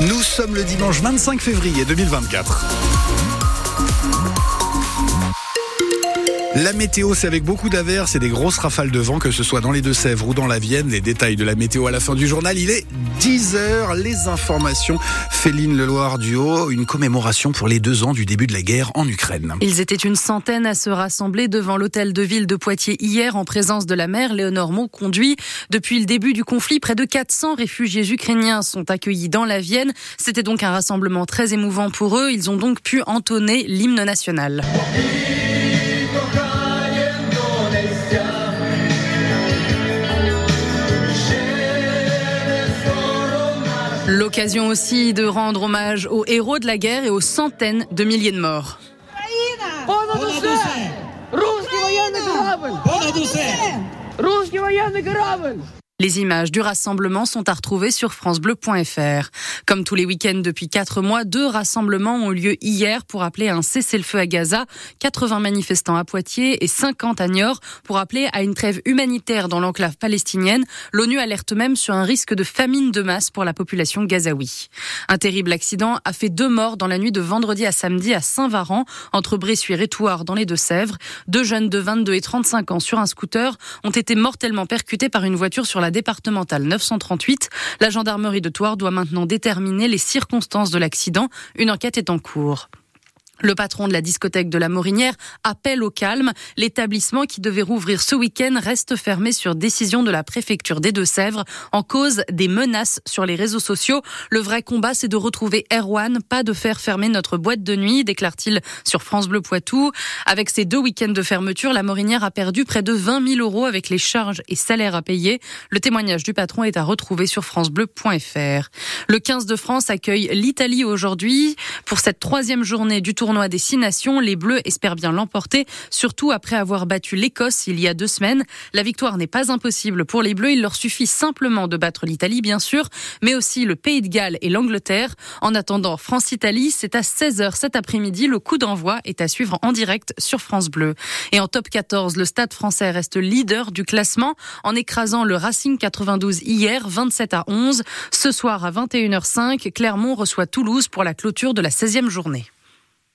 Nous sommes le dimanche 25 février 2024. La météo, c'est avec beaucoup d'averses et des grosses rafales de vent, que ce soit dans les Deux-Sèvres ou dans la Vienne. Les détails de la météo à la fin du journal. Il est 10 heures. Les informations. Féline Leloir du Haut, une commémoration pour les deux ans du début de la guerre en Ukraine. Ils étaient une centaine à se rassembler devant l'hôtel de ville de Poitiers hier en présence de la mère Léonore conduit. Depuis le début du conflit, près de 400 réfugiés ukrainiens sont accueillis dans la Vienne. C'était donc un rassemblement très émouvant pour eux. Ils ont donc pu entonner l'hymne national. L'occasion aussi de rendre hommage aux héros de la guerre et aux centaines de milliers de morts. Les images du rassemblement sont à retrouver sur francebleu.fr. Comme tous les week-ends depuis quatre mois, deux rassemblements ont eu lieu hier pour appeler à un cessez-le-feu à Gaza. 80 manifestants à Poitiers et 50 à Niort pour appeler à une trêve humanitaire dans l'enclave palestinienne. L'ONU alerte même sur un risque de famine de masse pour la population gazaoui. Un terrible accident a fait deux morts dans la nuit de vendredi à samedi à Saint-Varan, entre Bressuire et Thouars dans les Deux-Sèvres. Deux jeunes de 22 et 35 ans sur un scooter ont été mortellement percutés par une voiture sur la départementale 938. La gendarmerie de Thouars doit maintenant déterminer les circonstances de l'accident. Une enquête est en cours. Le patron de la discothèque de la Morinière appelle au calme. L'établissement qui devait rouvrir ce week-end reste fermé sur décision de la préfecture des Deux-Sèvres en cause des menaces sur les réseaux sociaux. Le vrai combat, c'est de retrouver Erwan, pas de faire fermer notre boîte de nuit, déclare-t-il sur France Bleu Poitou. Avec ces deux week-ends de fermeture, la Morinière a perdu près de 20 000 euros avec les charges et salaires à payer. Le témoignage du patron est à retrouver sur francebleu.fr. Le 15 de France accueille l'Italie aujourd'hui pour cette troisième journée du tour tournoi des Six Nations, les Bleus espèrent bien l'emporter, surtout après avoir battu l'Écosse il y a deux semaines. La victoire n'est pas impossible pour les Bleus, il leur suffit simplement de battre l'Italie, bien sûr, mais aussi le Pays de Galles et l'Angleterre. En attendant, France-Italie, c'est à 16h cet après-midi. Le coup d'envoi est à suivre en direct sur France Bleu. Et en top 14, le Stade français reste leader du classement en écrasant le Racing 92 hier, 27 à 11. Ce soir à 21h05, Clermont reçoit Toulouse pour la clôture de la 16e journée.